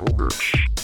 Mix.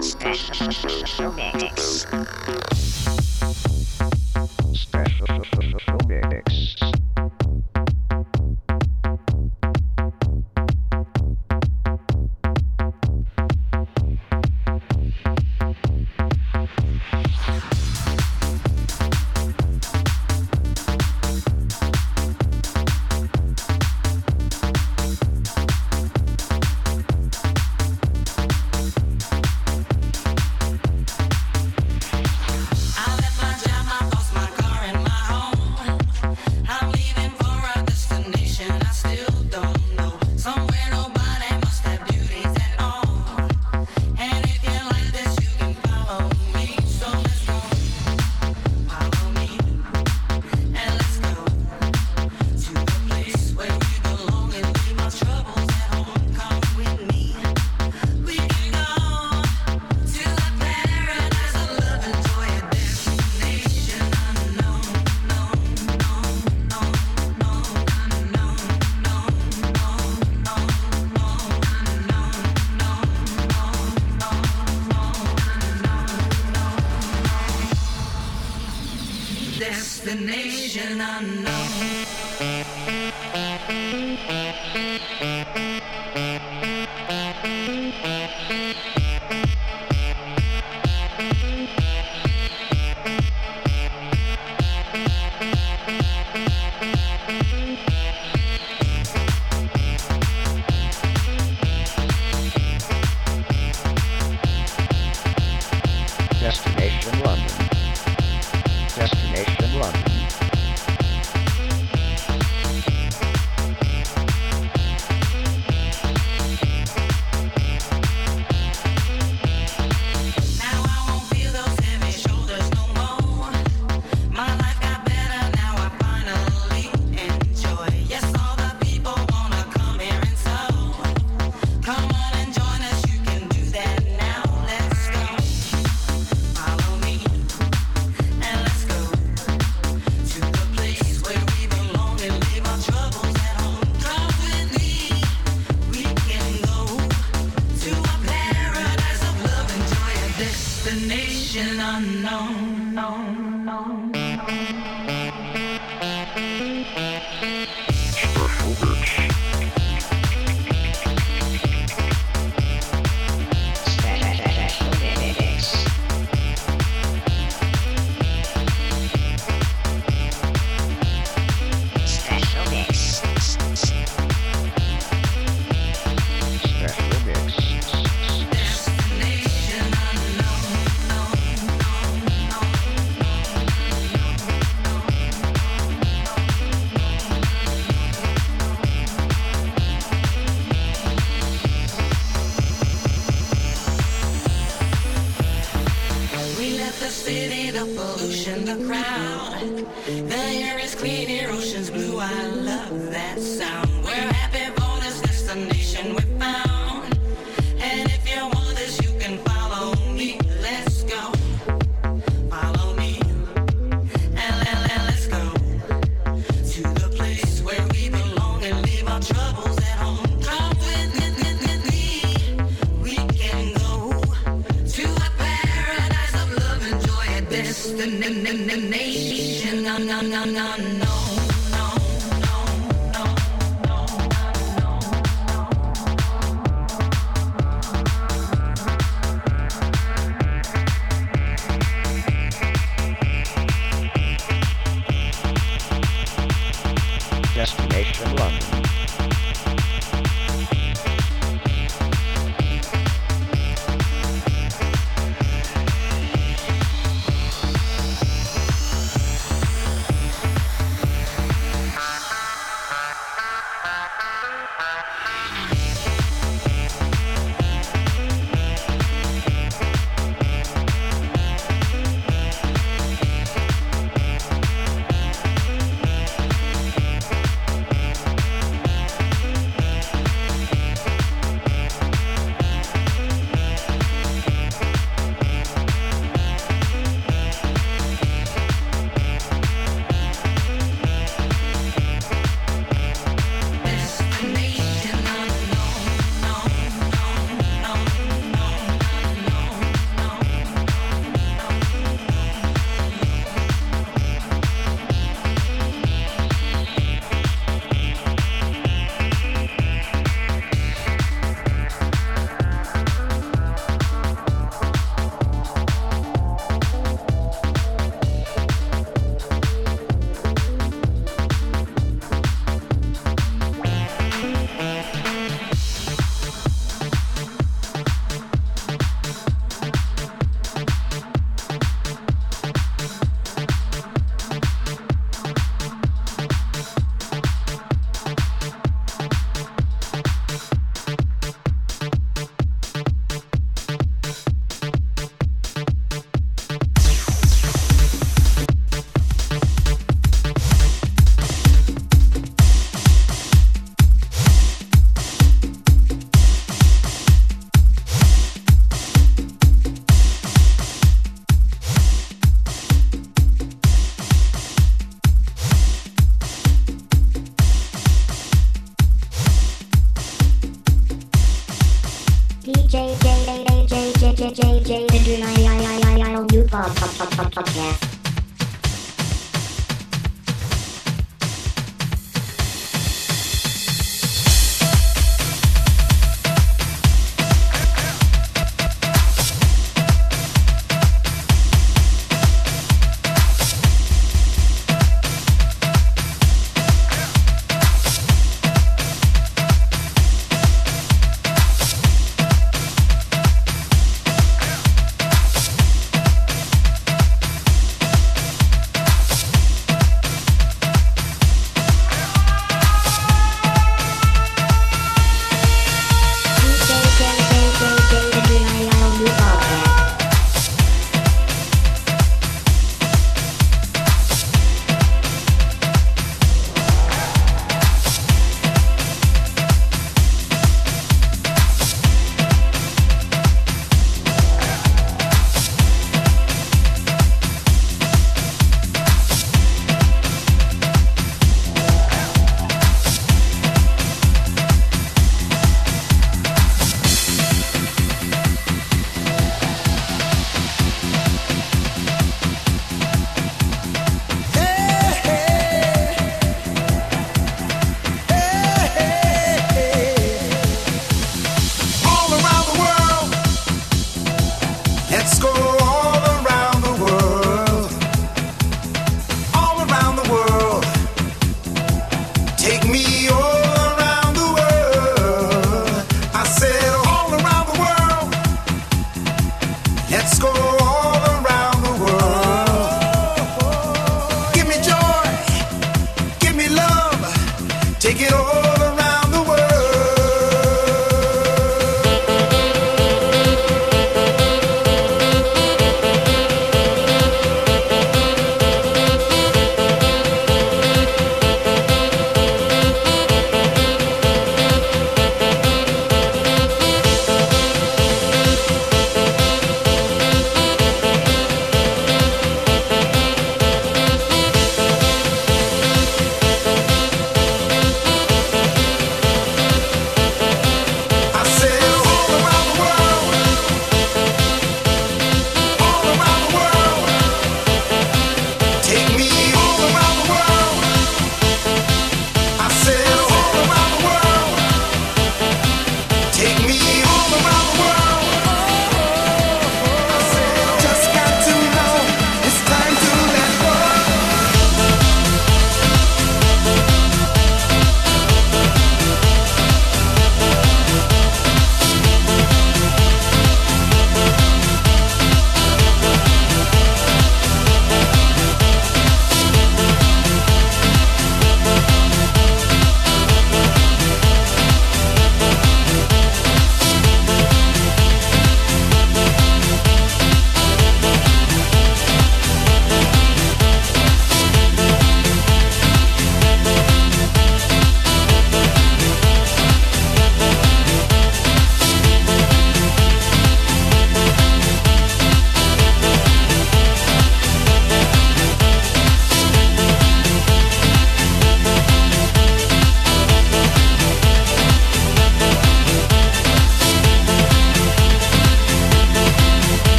special, special, special, special,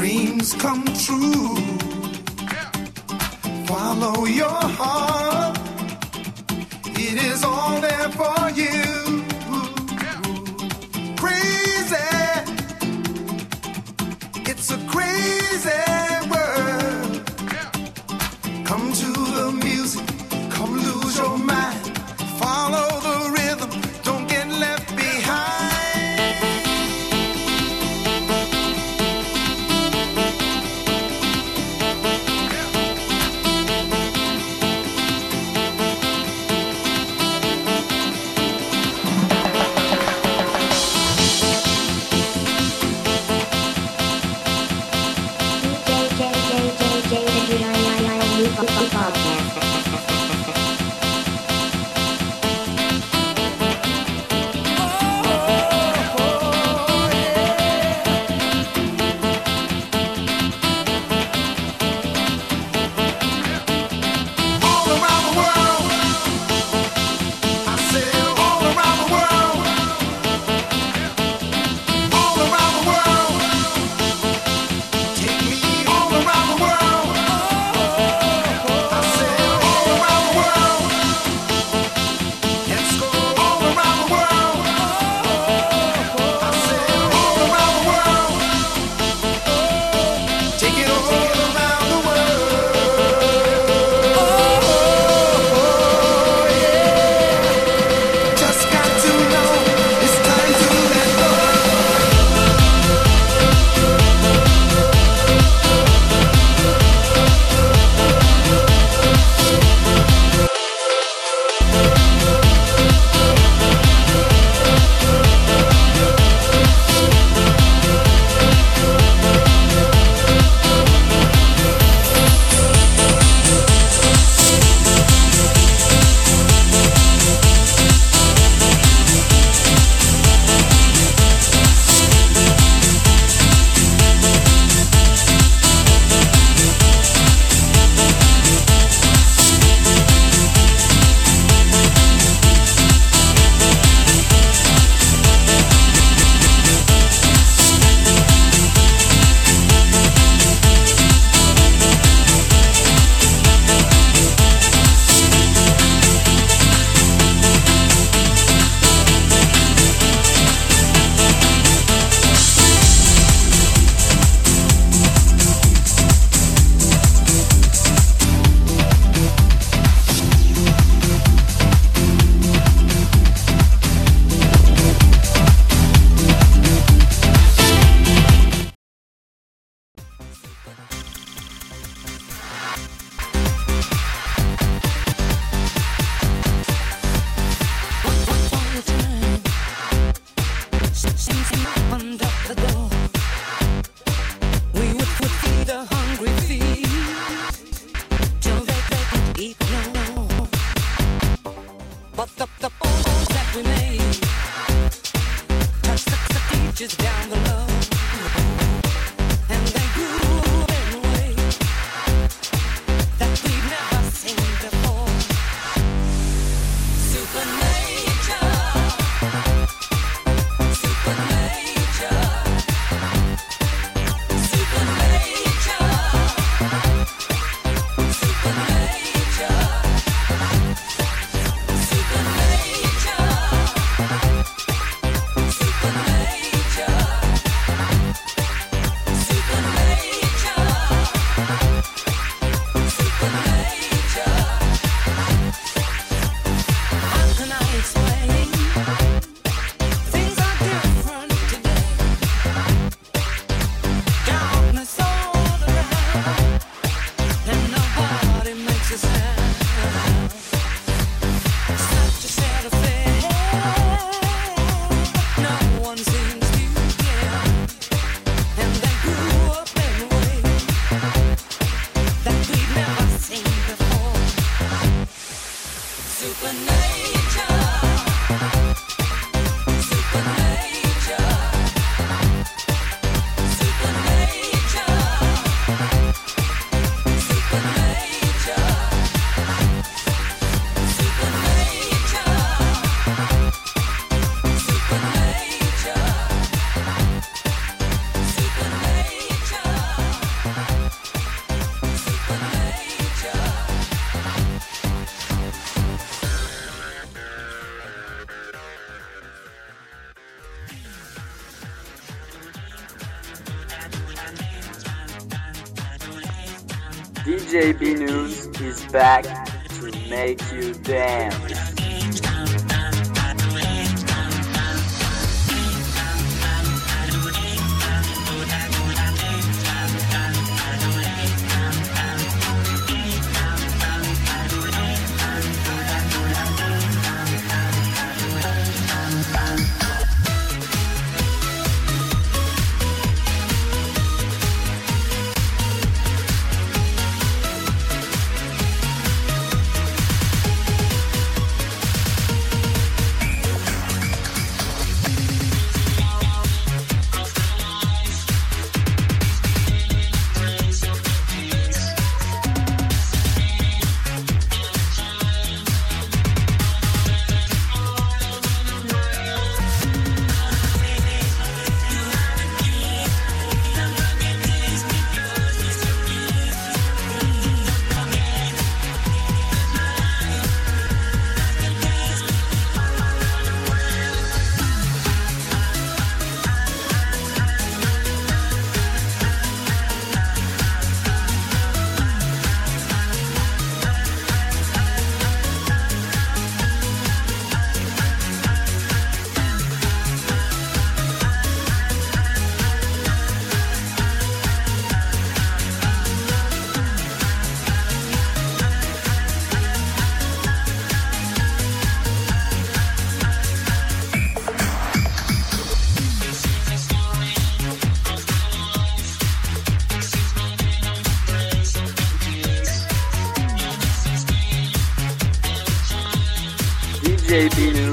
dreams come true. Follow your heart. It is all that back to make you dance. dealing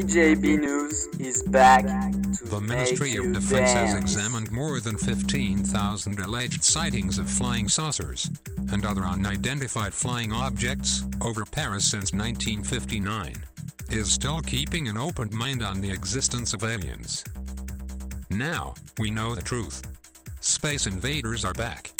DJB News is back to The Ministry of Defense dance. has examined more than 15,000 alleged sightings of flying saucers and other unidentified flying objects over Paris since 1959. Is still keeping an open mind on the existence of aliens. Now, we know the truth. Space invaders are back.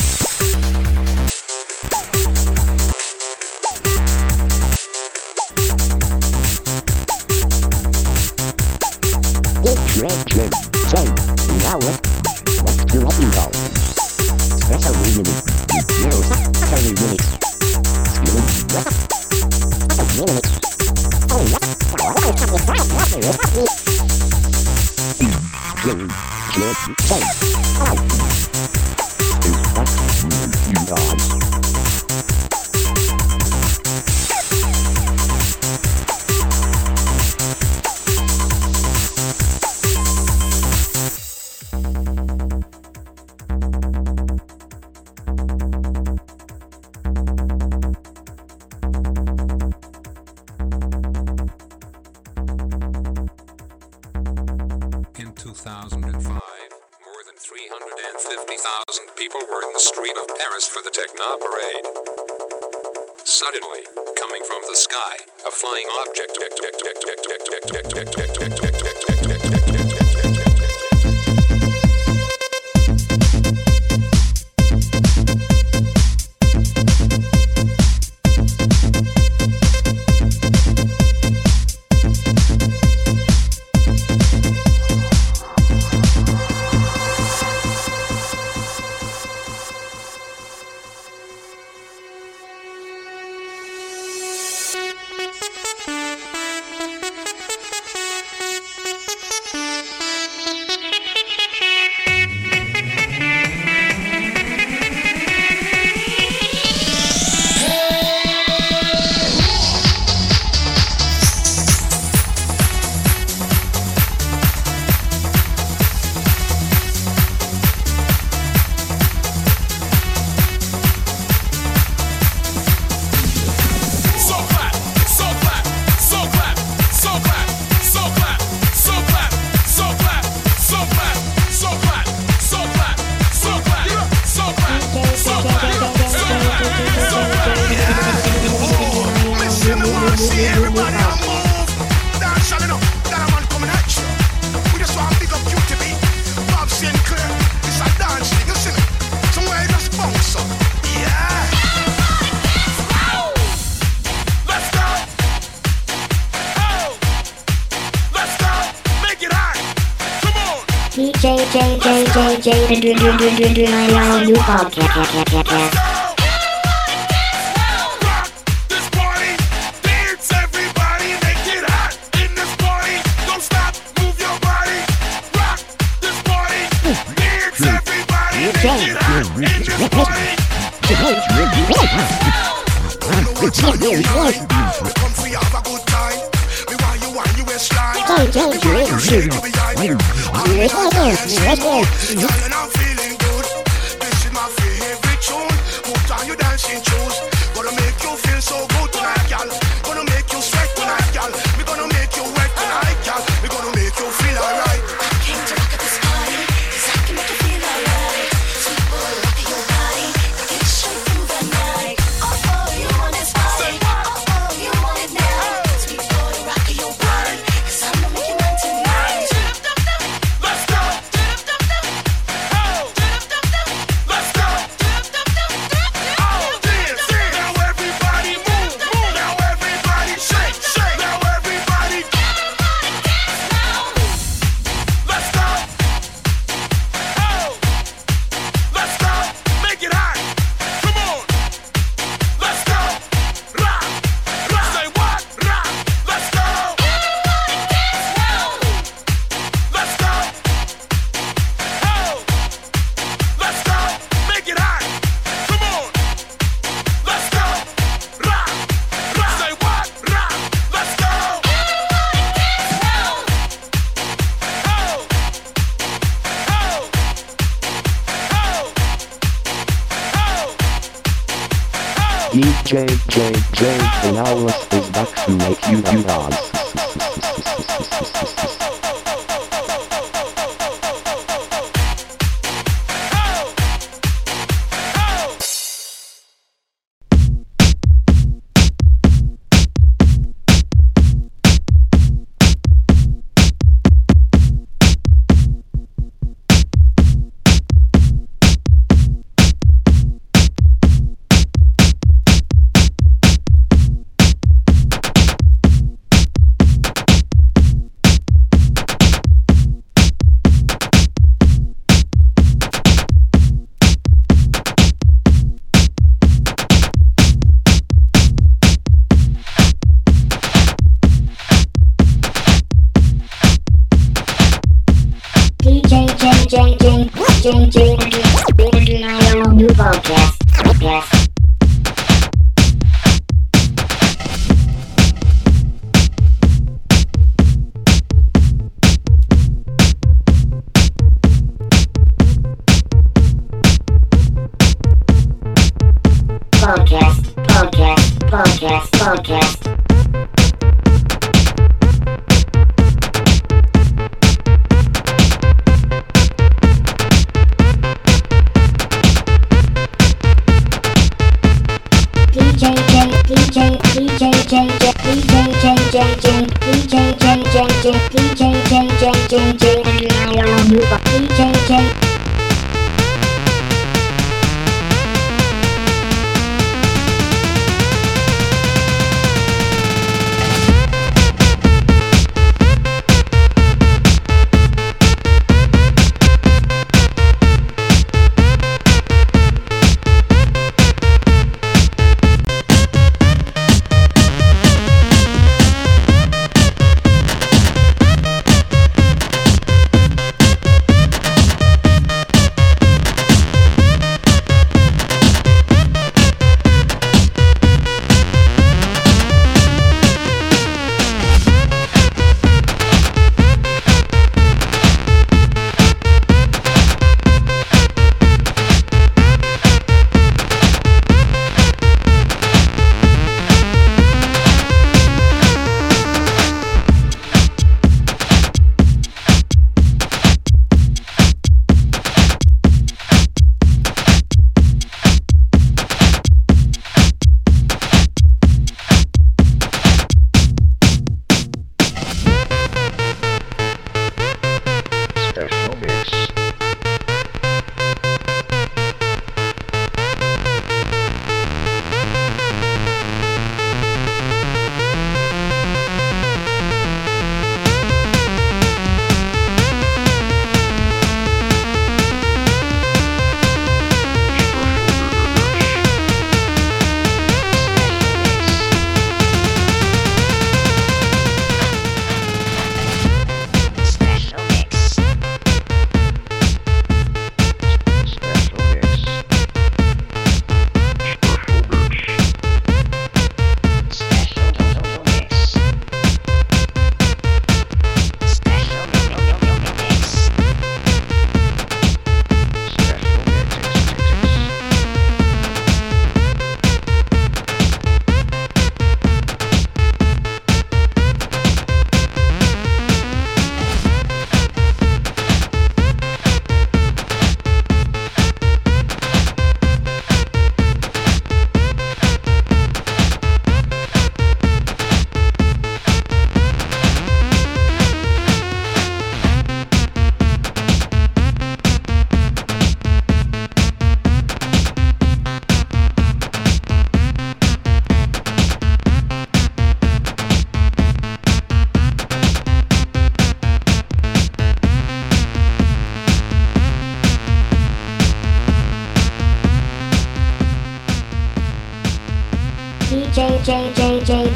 J J J J the do do do do do I love you podcast. It's not your life. Right here. Right. DJ JJ Canales is back to make you dance. You dance. DJ J J J J J J J new podcast. Podcast. Podcast,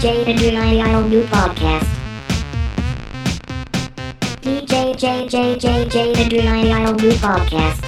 DJ Andriano podcast. DJ JJJJ podcast.